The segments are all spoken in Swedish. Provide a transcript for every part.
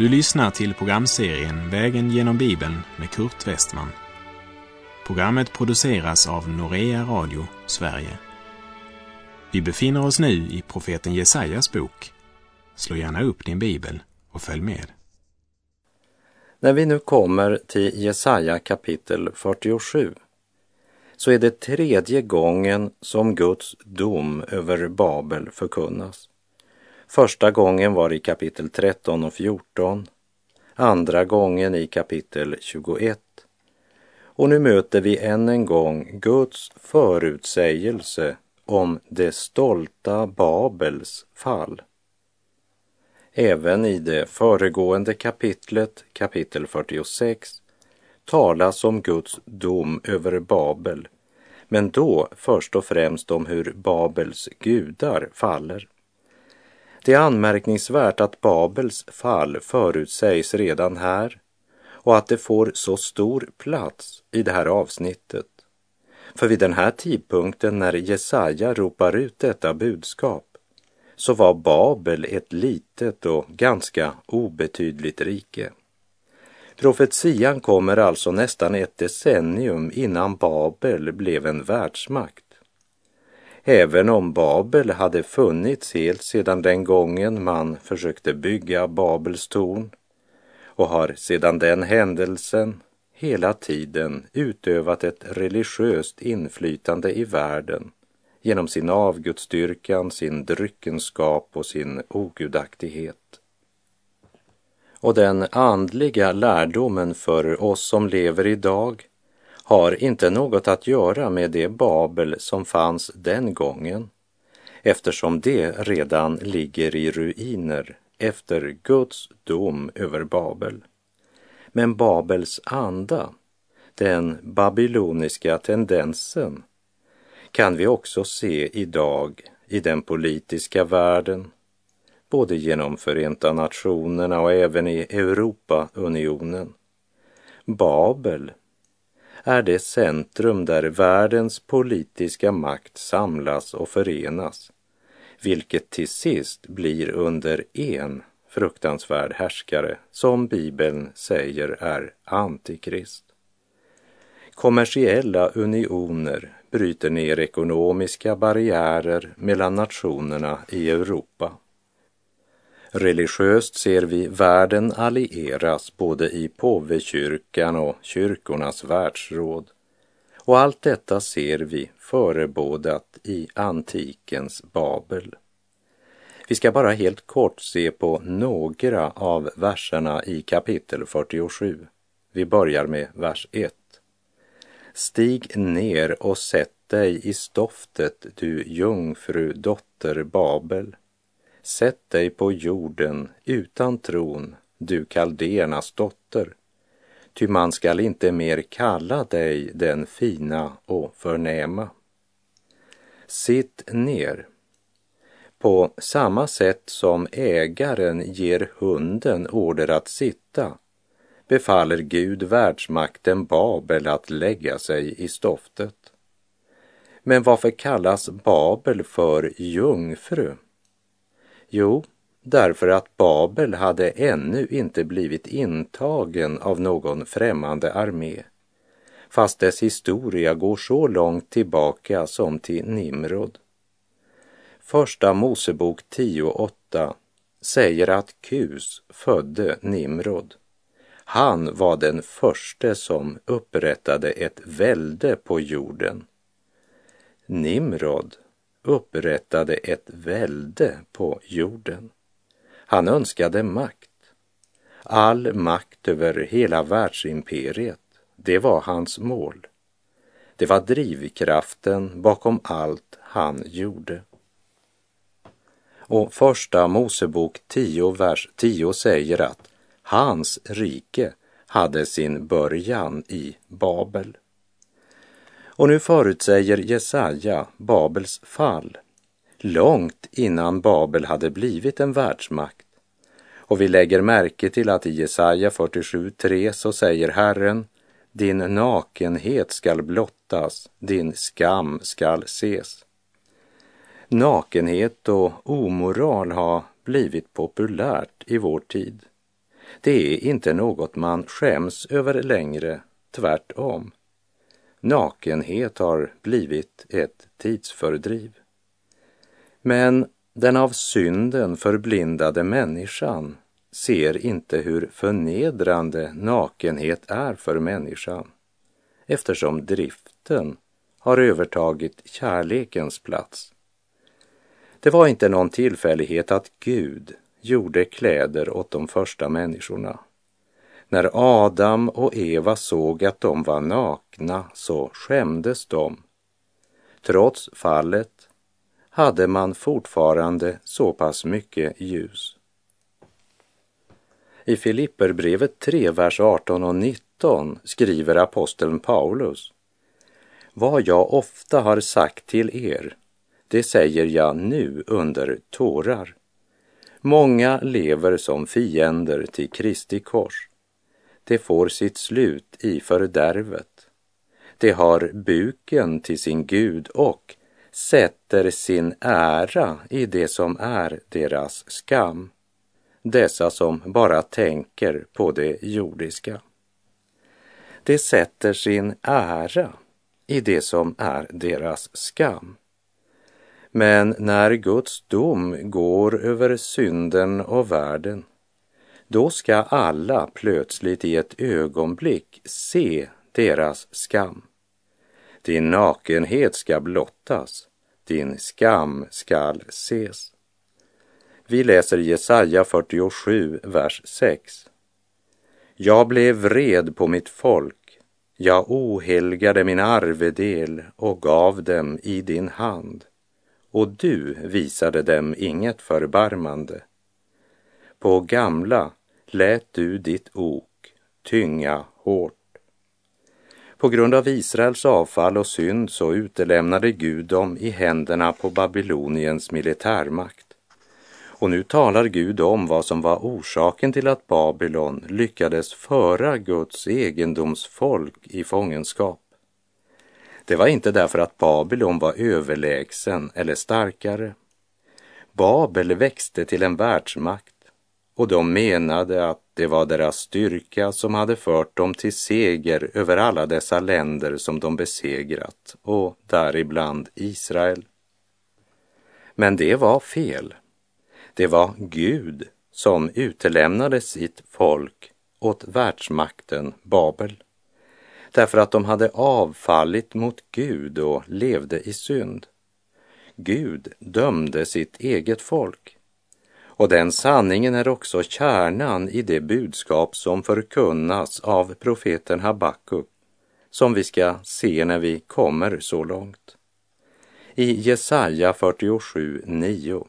Du lyssnar till programserien Vägen genom Bibeln med Kurt Westman. Programmet produceras av Norea Radio Sverige. Vi befinner oss nu i profeten Jesajas bok. Slå gärna upp din bibel och följ med. När vi nu kommer till Jesaja kapitel 47 så är det tredje gången som Guds dom över Babel förkunnas. Första gången var i kapitel 13 och 14, andra gången i kapitel 21. Och nu möter vi än en gång Guds förutsägelse om det stolta Babels fall. Även i det föregående kapitlet, kapitel 46, talas om Guds dom över Babel, men då först och främst om hur Babels gudar faller. Det är anmärkningsvärt att Babels fall förutsägs redan här och att det får så stor plats i det här avsnittet. För vid den här tidpunkten när Jesaja ropar ut detta budskap så var Babel ett litet och ganska obetydligt rike. Profetian kommer alltså nästan ett decennium innan Babel blev en världsmakt. Även om Babel hade funnits helt sedan den gången man försökte bygga Babels torn och har sedan den händelsen hela tiden utövat ett religiöst inflytande i världen genom sin avgudsdyrkan, sin dryckenskap och sin ogudaktighet. Och den andliga lärdomen för oss som lever idag har inte något att göra med det Babel som fanns den gången eftersom det redan ligger i ruiner efter Guds dom över Babel. Men Babels anda, den babyloniska tendensen, kan vi också se idag i den politiska världen, både genom Förenta Nationerna och även i Europaunionen. Babel är det centrum där världens politiska makt samlas och förenas, vilket till sist blir under en fruktansvärd härskare som Bibeln säger är Antikrist. Kommersiella unioner bryter ner ekonomiska barriärer mellan nationerna i Europa. Religiöst ser vi världen allieras både i påvekyrkan och kyrkornas världsråd. Och allt detta ser vi förebådat i antikens Babel. Vi ska bara helt kort se på några av verserna i kapitel 47. Vi börjar med vers 1. Stig ner och sätt dig i stoftet, du jungfru dotter Babel. Sätt dig på jorden utan tron, du kaldéernas dotter. Ty man skall inte mer kalla dig den fina och förnäma. Sitt ner. På samma sätt som ägaren ger hunden order att sitta befaller Gud världsmakten Babel att lägga sig i stoftet. Men varför kallas Babel för jungfru? Jo, därför att Babel hade ännu inte blivit intagen av någon främmande armé, fast dess historia går så långt tillbaka som till Nimrod. Första Mosebok 10.8 säger att Kus födde Nimrod. Han var den förste som upprättade ett välde på jorden. Nimrod upprättade ett välde på jorden. Han önskade makt. All makt över hela världsimperiet, det var hans mål. Det var drivkraften bakom allt han gjorde. Och första Mosebok 10, vers 10 säger att hans rike hade sin början i Babel. Och nu förutsäger Jesaja Babels fall långt innan Babel hade blivit en världsmakt. Och vi lägger märke till att i Jesaja 47.3 så säger Herren din nakenhet skall blottas, din skam skall ses. Nakenhet och omoral har blivit populärt i vår tid. Det är inte något man skäms över längre, tvärtom. Nakenhet har blivit ett tidsfördriv. Men den av synden förblindade människan ser inte hur förnedrande nakenhet är för människan eftersom driften har övertagit kärlekens plats. Det var inte någon tillfällighet att Gud gjorde kläder åt de första människorna. När Adam och Eva såg att de var nakna så skämdes de. Trots fallet hade man fortfarande så pass mycket ljus. I Filipperbrevet 3, vers 18 och 19 skriver aposteln Paulus. Vad jag ofta har sagt till er, det säger jag nu under tårar. Många lever som fiender till Kristi kors. Det får sitt slut i fördärvet. De har buken till sin Gud och sätter sin ära i det som är deras skam. Dessa som bara tänker på det jordiska. De sätter sin ära i det som är deras skam. Men när Guds dom går över synden och världen, då ska alla plötsligt i ett ögonblick se deras skam. Din nakenhet ska blottas, din skam skall ses. Vi läser Jesaja 47, vers 6. Jag blev vred på mitt folk, jag ohelgade min arvedel och gav dem i din hand, och du visade dem inget förbarmande. På gamla lät du ditt ok tynga hårt. På grund av Israels avfall och synd så utelämnade Gud dem i händerna på Babyloniens militärmakt. Och nu talar Gud om vad som var orsaken till att Babylon lyckades föra Guds egendomsfolk i fångenskap. Det var inte därför att Babylon var överlägsen eller starkare. Babel växte till en världsmakt och de menade att det var deras styrka som hade fört dem till seger över alla dessa länder som de besegrat och däribland Israel. Men det var fel. Det var Gud som utelämnade sitt folk åt världsmakten Babel därför att de hade avfallit mot Gud och levde i synd. Gud dömde sitt eget folk och den sanningen är också kärnan i det budskap som förkunnas av profeten Habakuk, som vi ska se när vi kommer så långt. I Jesaja 47, 9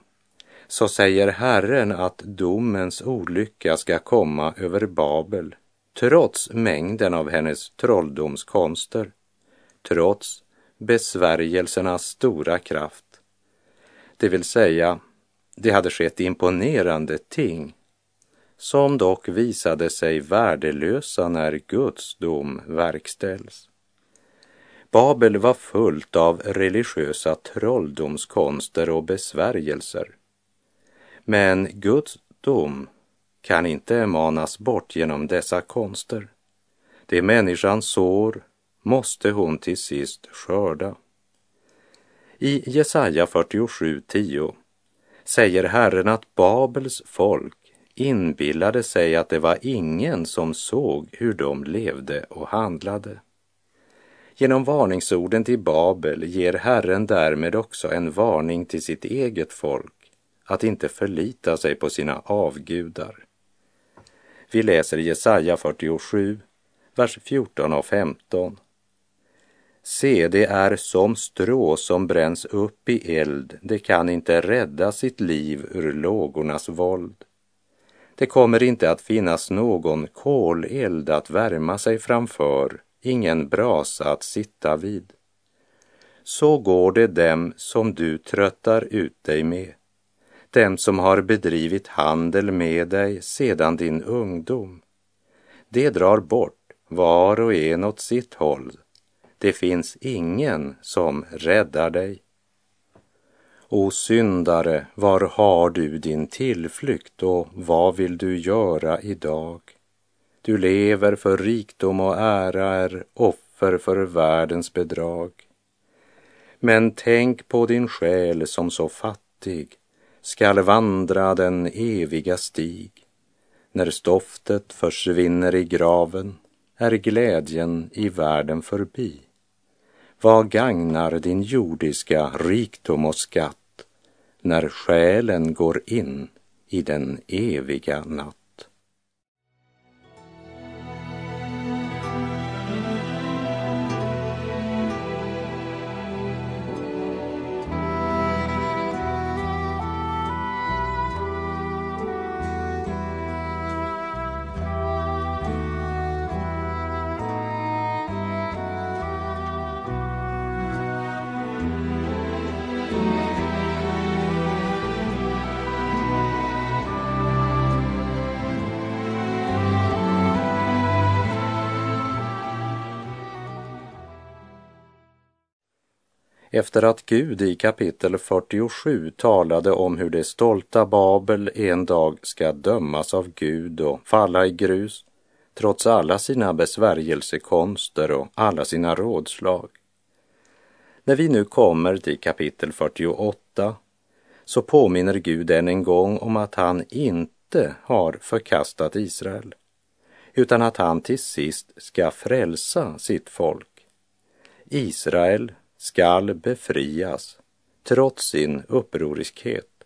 så säger Herren att domens olycka ska komma över Babel, trots mängden av hennes trolldomskonster, trots besvärjelsernas stora kraft. Det vill säga, det hade skett imponerande ting som dock visade sig värdelösa när Guds dom verkställs. Babel var fullt av religiösa trolldomskonster och besvärjelser. Men Guds dom kan inte manas bort genom dessa konster. Det människan sår måste hon till sist skörda. I Jesaja 47.10 säger Herren att Babels folk inbillade sig att det var ingen som såg hur de levde och handlade. Genom varningsorden till Babel ger Herren därmed också en varning till sitt eget folk att inte förlita sig på sina avgudar. Vi läser Jesaja 47, vers 14 och 15. Se, det är som strå som bränns upp i eld, det kan inte rädda sitt liv ur lågornas våld. Det kommer inte att finnas någon koleld att värma sig framför, ingen brasa att sitta vid. Så går det dem som du tröttar ut dig med, dem som har bedrivit handel med dig sedan din ungdom. Det drar bort var och en åt sitt håll det finns ingen som räddar dig. O syndare, var har du din tillflykt och vad vill du göra idag? Du lever för rikdom och ära, är offer för världens bedrag. Men tänk på din själ som så fattig skall vandra den eviga stig. När stoftet försvinner i graven är glädjen i världen förbi. Vad gagnar din jordiska rikdom och skatt när själen går in i den eviga natt? Efter att Gud i kapitel 47 talade om hur det stolta Babel en dag ska dömas av Gud och falla i grus trots alla sina besvärjelsekonster och alla sina rådslag. När vi nu kommer till kapitel 48 så påminner Gud än en gång om att han inte har förkastat Israel utan att han till sist ska frälsa sitt folk. Israel skall befrias trots sin upproriskhet.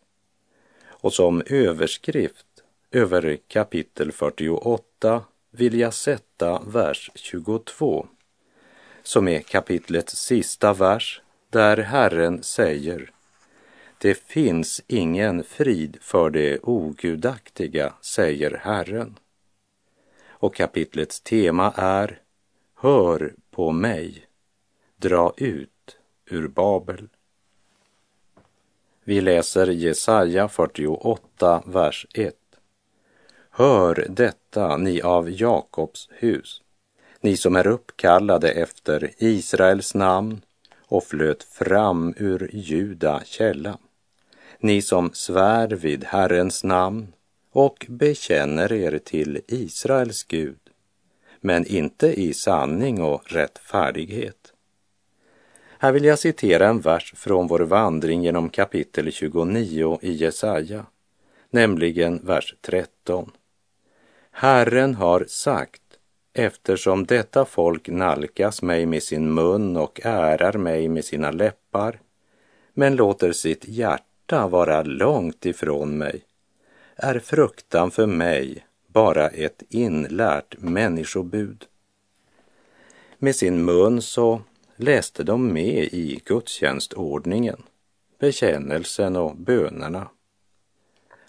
Och som överskrift över kapitel 48 vill jag sätta vers 22 som är kapitlets sista vers där Herren säger Det finns ingen frid för det ogudaktiga, säger Herren. Och kapitlets tema är Hör på mig, dra ut ur Babel. Vi läser Jesaja 48, vers 1. Hör detta, ni av Jakobs hus, ni som är uppkallade efter Israels namn och flöt fram ur Juda källa, ni som svär vid Herrens namn och bekänner er till Israels Gud, men inte i sanning och rättfärdighet. Här vill jag citera en vers från vår vandring genom kapitel 29 i Jesaja, nämligen vers 13. Herren har sagt, eftersom detta folk nalkas mig med sin mun och ärar mig med sina läppar, men låter sitt hjärta vara långt ifrån mig, är fruktan för mig bara ett inlärt människobud. Med sin mun så läste de med i gudstjänstordningen, bekännelsen och bönerna.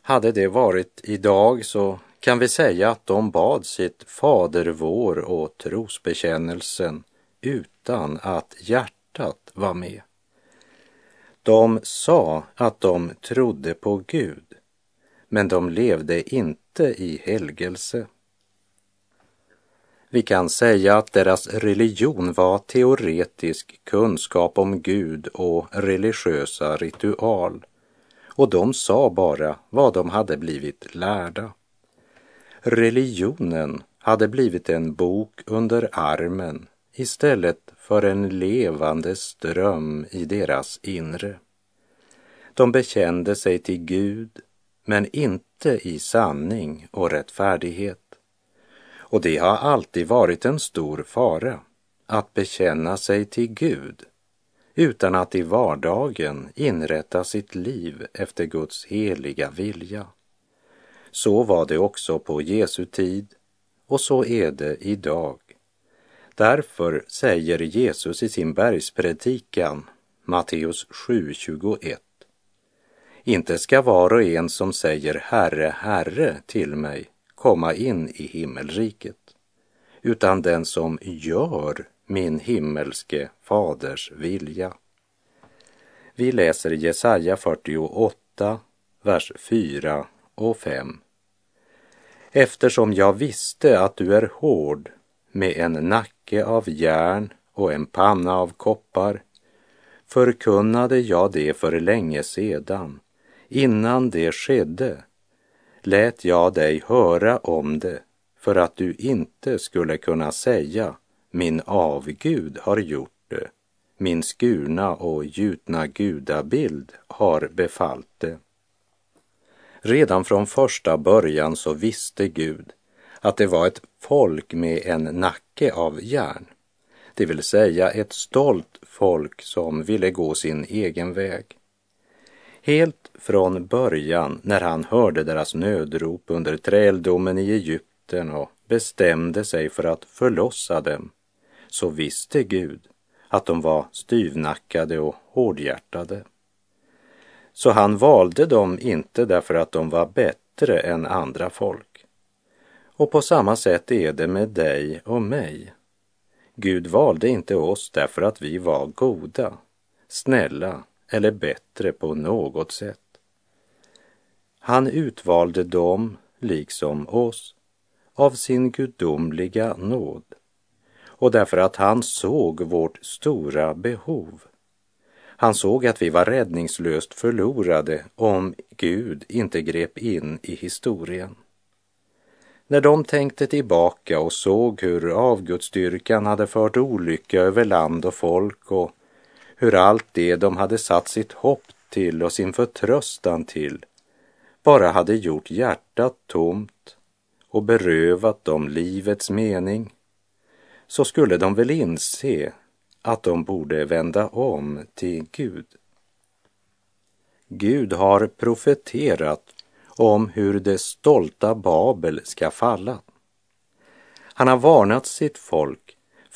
Hade det varit idag så kan vi säga att de bad sitt Fader vår och trosbekännelsen utan att hjärtat var med. De sa att de trodde på Gud, men de levde inte i helgelse. Vi kan säga att deras religion var teoretisk kunskap om Gud och religiösa ritual. Och de sa bara vad de hade blivit lärda. Religionen hade blivit en bok under armen istället för en levande ström i deras inre. De bekände sig till Gud, men inte i sanning och rättfärdighet. Och det har alltid varit en stor fara att bekänna sig till Gud utan att i vardagen inrätta sitt liv efter Guds heliga vilja. Så var det också på Jesu tid och så är det idag. Därför säger Jesus i sin bergspredikan, Matteus 7.21. Inte ska var och en som säger Herre, Herre till mig komma in i himmelriket, utan den som gör min himmelske faders vilja. Vi läser Jesaja 48, vers 4 och 5. Eftersom jag visste att du är hård med en nacke av järn och en panna av koppar förkunnade jag det för länge sedan. Innan det skedde lät jag dig höra om det för att du inte skulle kunna säga min avgud har gjort det, min skurna och gjutna gudabild har befallt det. Redan från första början så visste Gud att det var ett folk med en nacke av järn, det vill säga ett stolt folk som ville gå sin egen väg. Helt från början när han hörde deras nödrop under träldomen i Egypten och bestämde sig för att förlossa dem, så visste Gud att de var styvnackade och hårdhjärtade. Så han valde dem inte därför att de var bättre än andra folk. Och på samma sätt är det med dig och mig. Gud valde inte oss därför att vi var goda, snälla eller bättre på något sätt. Han utvalde dem, liksom oss, av sin gudomliga nåd och därför att han såg vårt stora behov. Han såg att vi var räddningslöst förlorade om Gud inte grep in i historien. När de tänkte tillbaka och såg hur avgudsdyrkan hade fört olycka över land och folk och hur allt det de hade satt sitt hopp till och sin förtröstan till bara hade gjort hjärtat tomt och berövat dem livets mening, så skulle de väl inse att de borde vända om till Gud. Gud har profeterat om hur det stolta Babel ska falla. Han har varnat sitt folk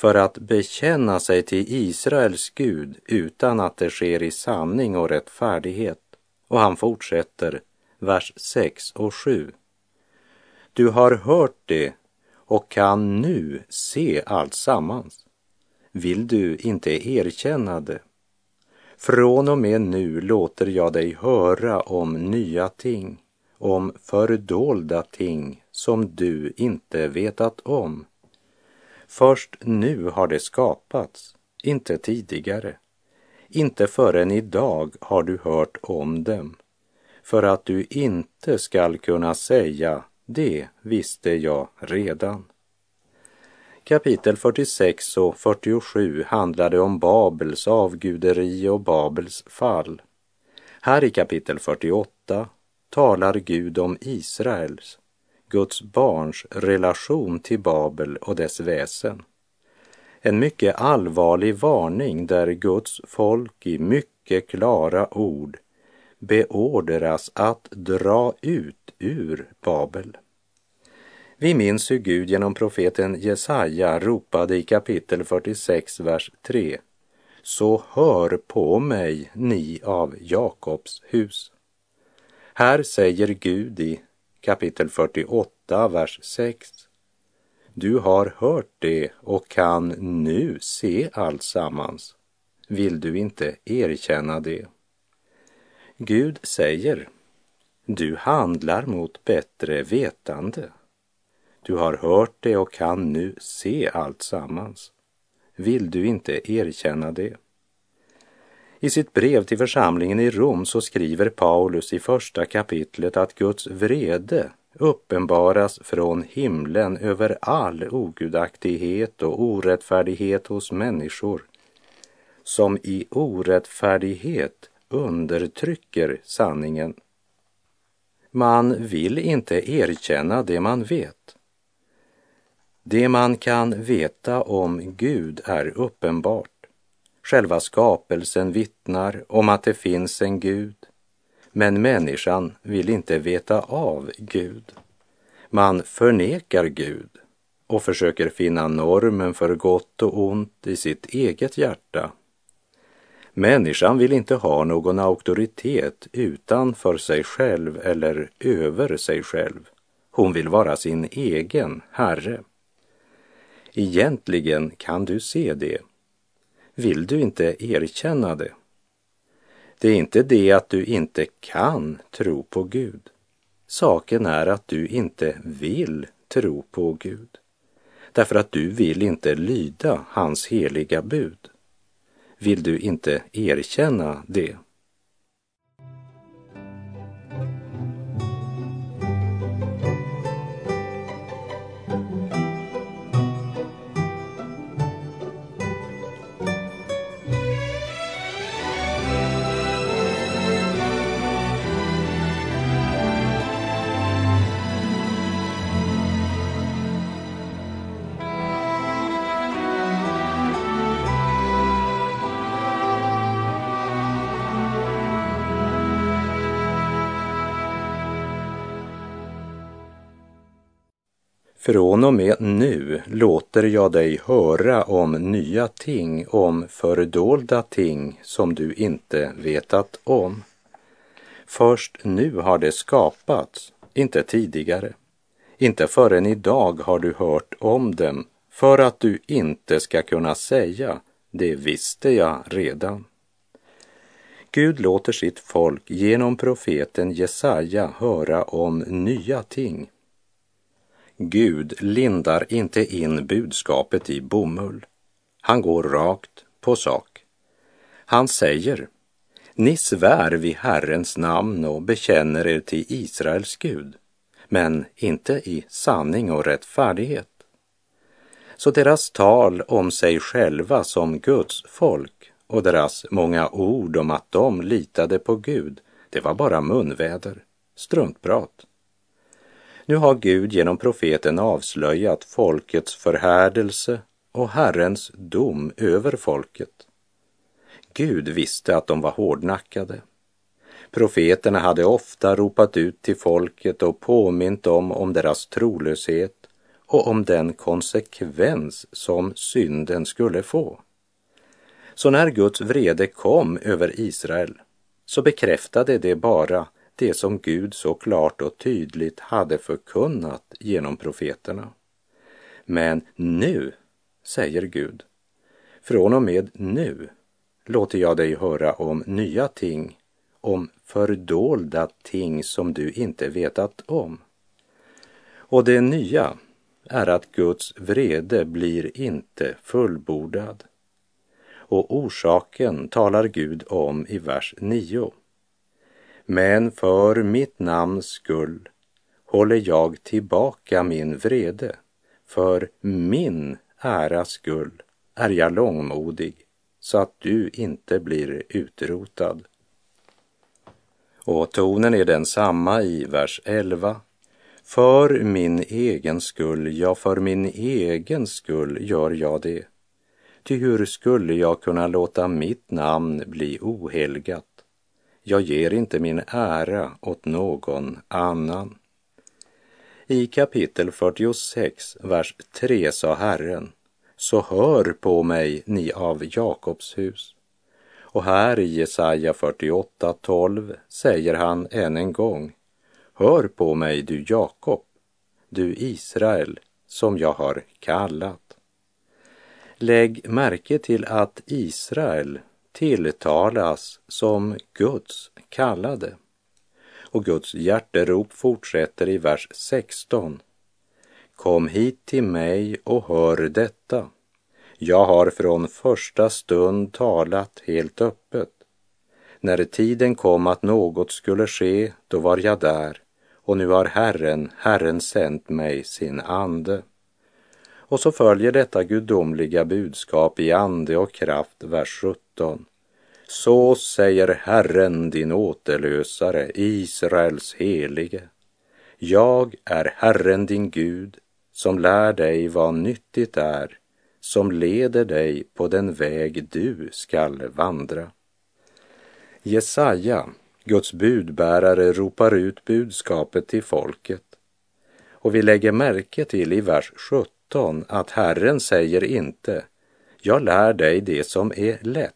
för att bekänna sig till Israels Gud utan att det sker i sanning och rättfärdighet. Och han fortsätter, vers 6 och 7. Du har hört det och kan nu se allt sammans. Vill du inte erkänna det? Från och med nu låter jag dig höra om nya ting om fördolda ting som du inte vetat om. Först nu har det skapats, inte tidigare. Inte förrän idag har du hört om dem, för att du inte skall kunna säga det visste jag redan. Kapitel 46 och 47 handlade om Babels avguderi och Babels fall. Här i kapitel 48 talar Gud om Israels, Guds barns relation till Babel och dess väsen. En mycket allvarlig varning där Guds folk i mycket klara ord beordras att dra ut ur Babel. Vi minns hur Gud genom profeten Jesaja ropade i kapitel 46, vers 3. Så hör på mig, ni av Jakobs hus. Här säger Gud i kapitel 48, vers 6. Du har hört det och kan nu se alltsammans. Vill du inte erkänna det? Gud säger, du handlar mot bättre vetande. Du har hört det och kan nu se alltsammans. Vill du inte erkänna det? I sitt brev till församlingen i Rom så skriver Paulus i första kapitlet att Guds vrede uppenbaras från himlen över all ogudaktighet och orättfärdighet hos människor som i orättfärdighet undertrycker sanningen. Man vill inte erkänna det man vet. Det man kan veta om Gud är uppenbart. Själva skapelsen vittnar om att det finns en Gud, men människan vill inte veta av Gud. Man förnekar Gud och försöker finna normen för gott och ont i sitt eget hjärta. Människan vill inte ha någon auktoritet utanför sig själv eller över sig själv. Hon vill vara sin egen herre. Egentligen kan du se det vill du inte erkänna det. Det är inte det att du inte kan tro på Gud. Saken är att du inte vill tro på Gud. Därför att du vill inte lyda hans heliga bud. Vill du inte erkänna det? Från och med nu låter jag dig höra om nya ting, om fördolda ting som du inte vetat om. Först nu har det skapats, inte tidigare. Inte förrän idag har du hört om dem, för att du inte ska kunna säga, det visste jag redan. Gud låter sitt folk genom profeten Jesaja höra om nya ting Gud lindar inte in budskapet i bomull. Han går rakt på sak. Han säger, ni svär vid Herrens namn och bekänner er till Israels Gud, men inte i sanning och rättfärdighet. Så deras tal om sig själva som Guds folk och deras många ord om att de litade på Gud, det var bara munväder, struntprat. Nu har Gud genom profeten avslöjat folkets förhärdelse och Herrens dom över folket. Gud visste att de var hårdnackade. Profeterna hade ofta ropat ut till folket och påmint dem om deras trolöshet och om den konsekvens som synden skulle få. Så när Guds vrede kom över Israel så bekräftade det bara det som Gud så klart och tydligt hade förkunnat genom profeterna. Men nu, säger Gud, från och med nu låter jag dig höra om nya ting, om fördolda ting som du inte vetat om. Och det nya är att Guds vrede blir inte fullbordad. Och orsaken talar Gud om i vers 9. Men för mitt namns skull håller jag tillbaka min vrede. För min äras skull är jag långmodig så att du inte blir utrotad. Och tonen är densamma i vers 11. För min egen skull, ja, för min egen skull gör jag det. Ty hur skulle jag kunna låta mitt namn bli ohelgat? Jag ger inte min ära åt någon annan. I kapitel 46, vers 3 sa Herren, så hör på mig, ni av Jakobs hus. Och här i Jesaja 48, 12 säger han än en gång, hör på mig, du Jakob, du Israel, som jag har kallat. Lägg märke till att Israel tilltalas som Guds kallade. Och Guds hjärterop fortsätter i vers 16. Kom hit till mig och hör detta. Jag har från första stund talat helt öppet. När tiden kom att något skulle ske, då var jag där och nu har Herren, Herren sänt mig sin ande. Och så följer detta gudomliga budskap i ande och kraft, vers 17. Så säger Herren din återlösare, Israels helige. Jag är Herren din Gud, som lär dig vad nyttigt är, som leder dig på den väg du skall vandra. Jesaja, Guds budbärare, ropar ut budskapet till folket. Och vi lägger märke till i vers 17 att Herren säger inte, jag lär dig det som är lätt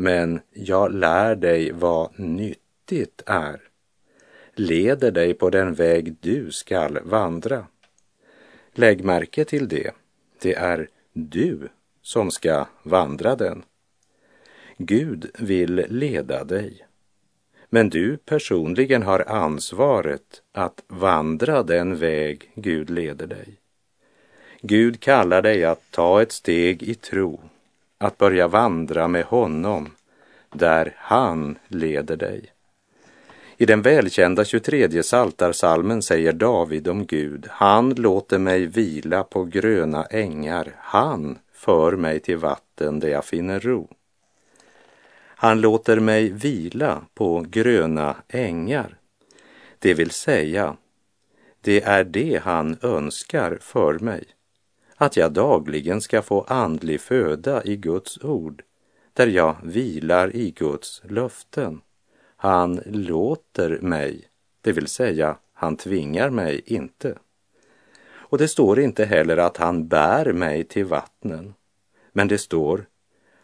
men jag lär dig vad nyttigt är, leder dig på den väg du skall vandra. Lägg märke till det, det är du som ska vandra den. Gud vill leda dig, men du personligen har ansvaret att vandra den väg Gud leder dig. Gud kallar dig att ta ett steg i tro att börja vandra med honom där han leder dig. I den välkända 23 saltarsalmen säger David om Gud, han låter mig vila på gröna ängar, han för mig till vatten där jag finner ro. Han låter mig vila på gröna ängar, det vill säga, det är det han önskar för mig, att jag dagligen ska få andlig föda i Guds ord, där jag vilar i Guds löften han låter mig, det vill säga han tvingar mig inte. Och det står inte heller att han bär mig till vattnen, men det står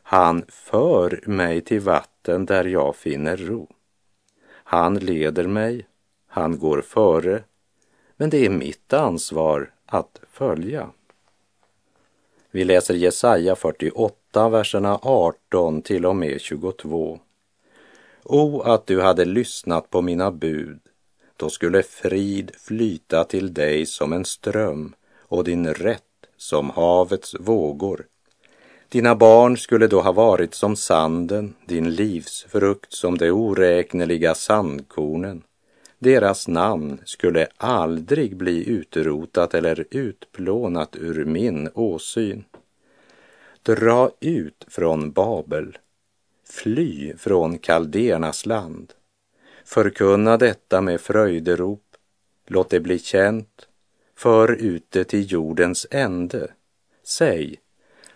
han för mig till vatten där jag finner ro. Han leder mig, han går före, men det är mitt ansvar att följa. Vi läser Jesaja 48, verserna 18 till och med 22. O, att du hade lyssnat på mina bud, då skulle frid flyta till dig som en ström och din rätt som havets vågor. Dina barn skulle då ha varit som sanden, din livsfrukt som de oräkneliga sandkornen. Deras namn skulle aldrig bli utrotat eller utplånat ur min åsyn. Dra ut från Babel, Fly från kaldéernas land. Förkunna detta med fröjderop. Låt det bli känt. För ut det till jordens ände. Säg,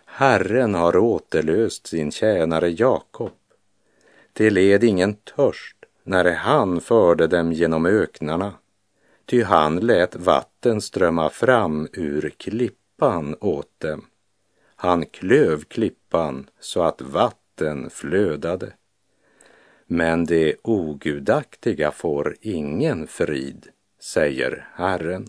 Herren har återlöst sin tjänare Jakob. Det led ingen törst när han förde dem genom öknarna, ty han lät vatten strömma fram ur klippan åt dem. Han klöv klippan så att vatten flödade. Men det ogudaktiga får ingen frid, säger Herren.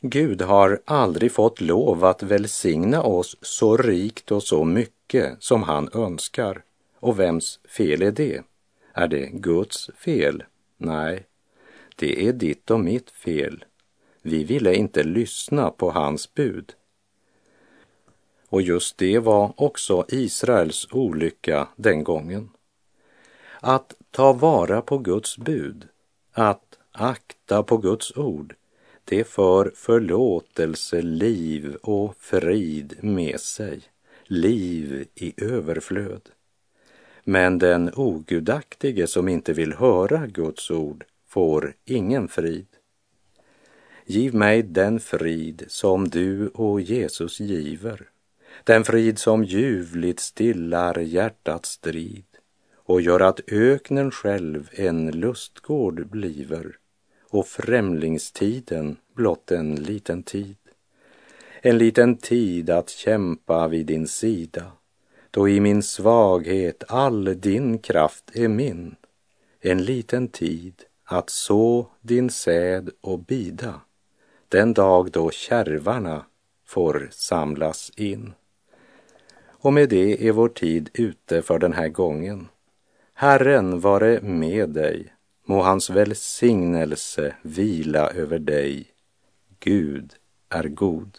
Gud har aldrig fått lov att välsigna oss så rikt och så mycket som han önskar. Och vems fel är det? Är det Guds fel? Nej, det är ditt och mitt fel. Vi ville inte lyssna på hans bud. Och just det var också Israels olycka den gången. Att ta vara på Guds bud, att akta på Guds ord, det för förlåtelse, liv och frid med sig, liv i överflöd. Men den ogudaktige som inte vill höra Guds ord får ingen frid. Giv mig den frid som du och Jesus giver den frid som ljuvligt stillar hjärtats strid och gör att öknen själv en lustgård bliver och främlingstiden blott en liten tid. En liten tid att kämpa vid din sida då i min svaghet all din kraft är min. En liten tid att så din säd och bida den dag då kärvarna får samlas in. Och med det är vår tid ute för den här gången. Herren vare med dig. Må hans välsignelse vila över dig. Gud är god.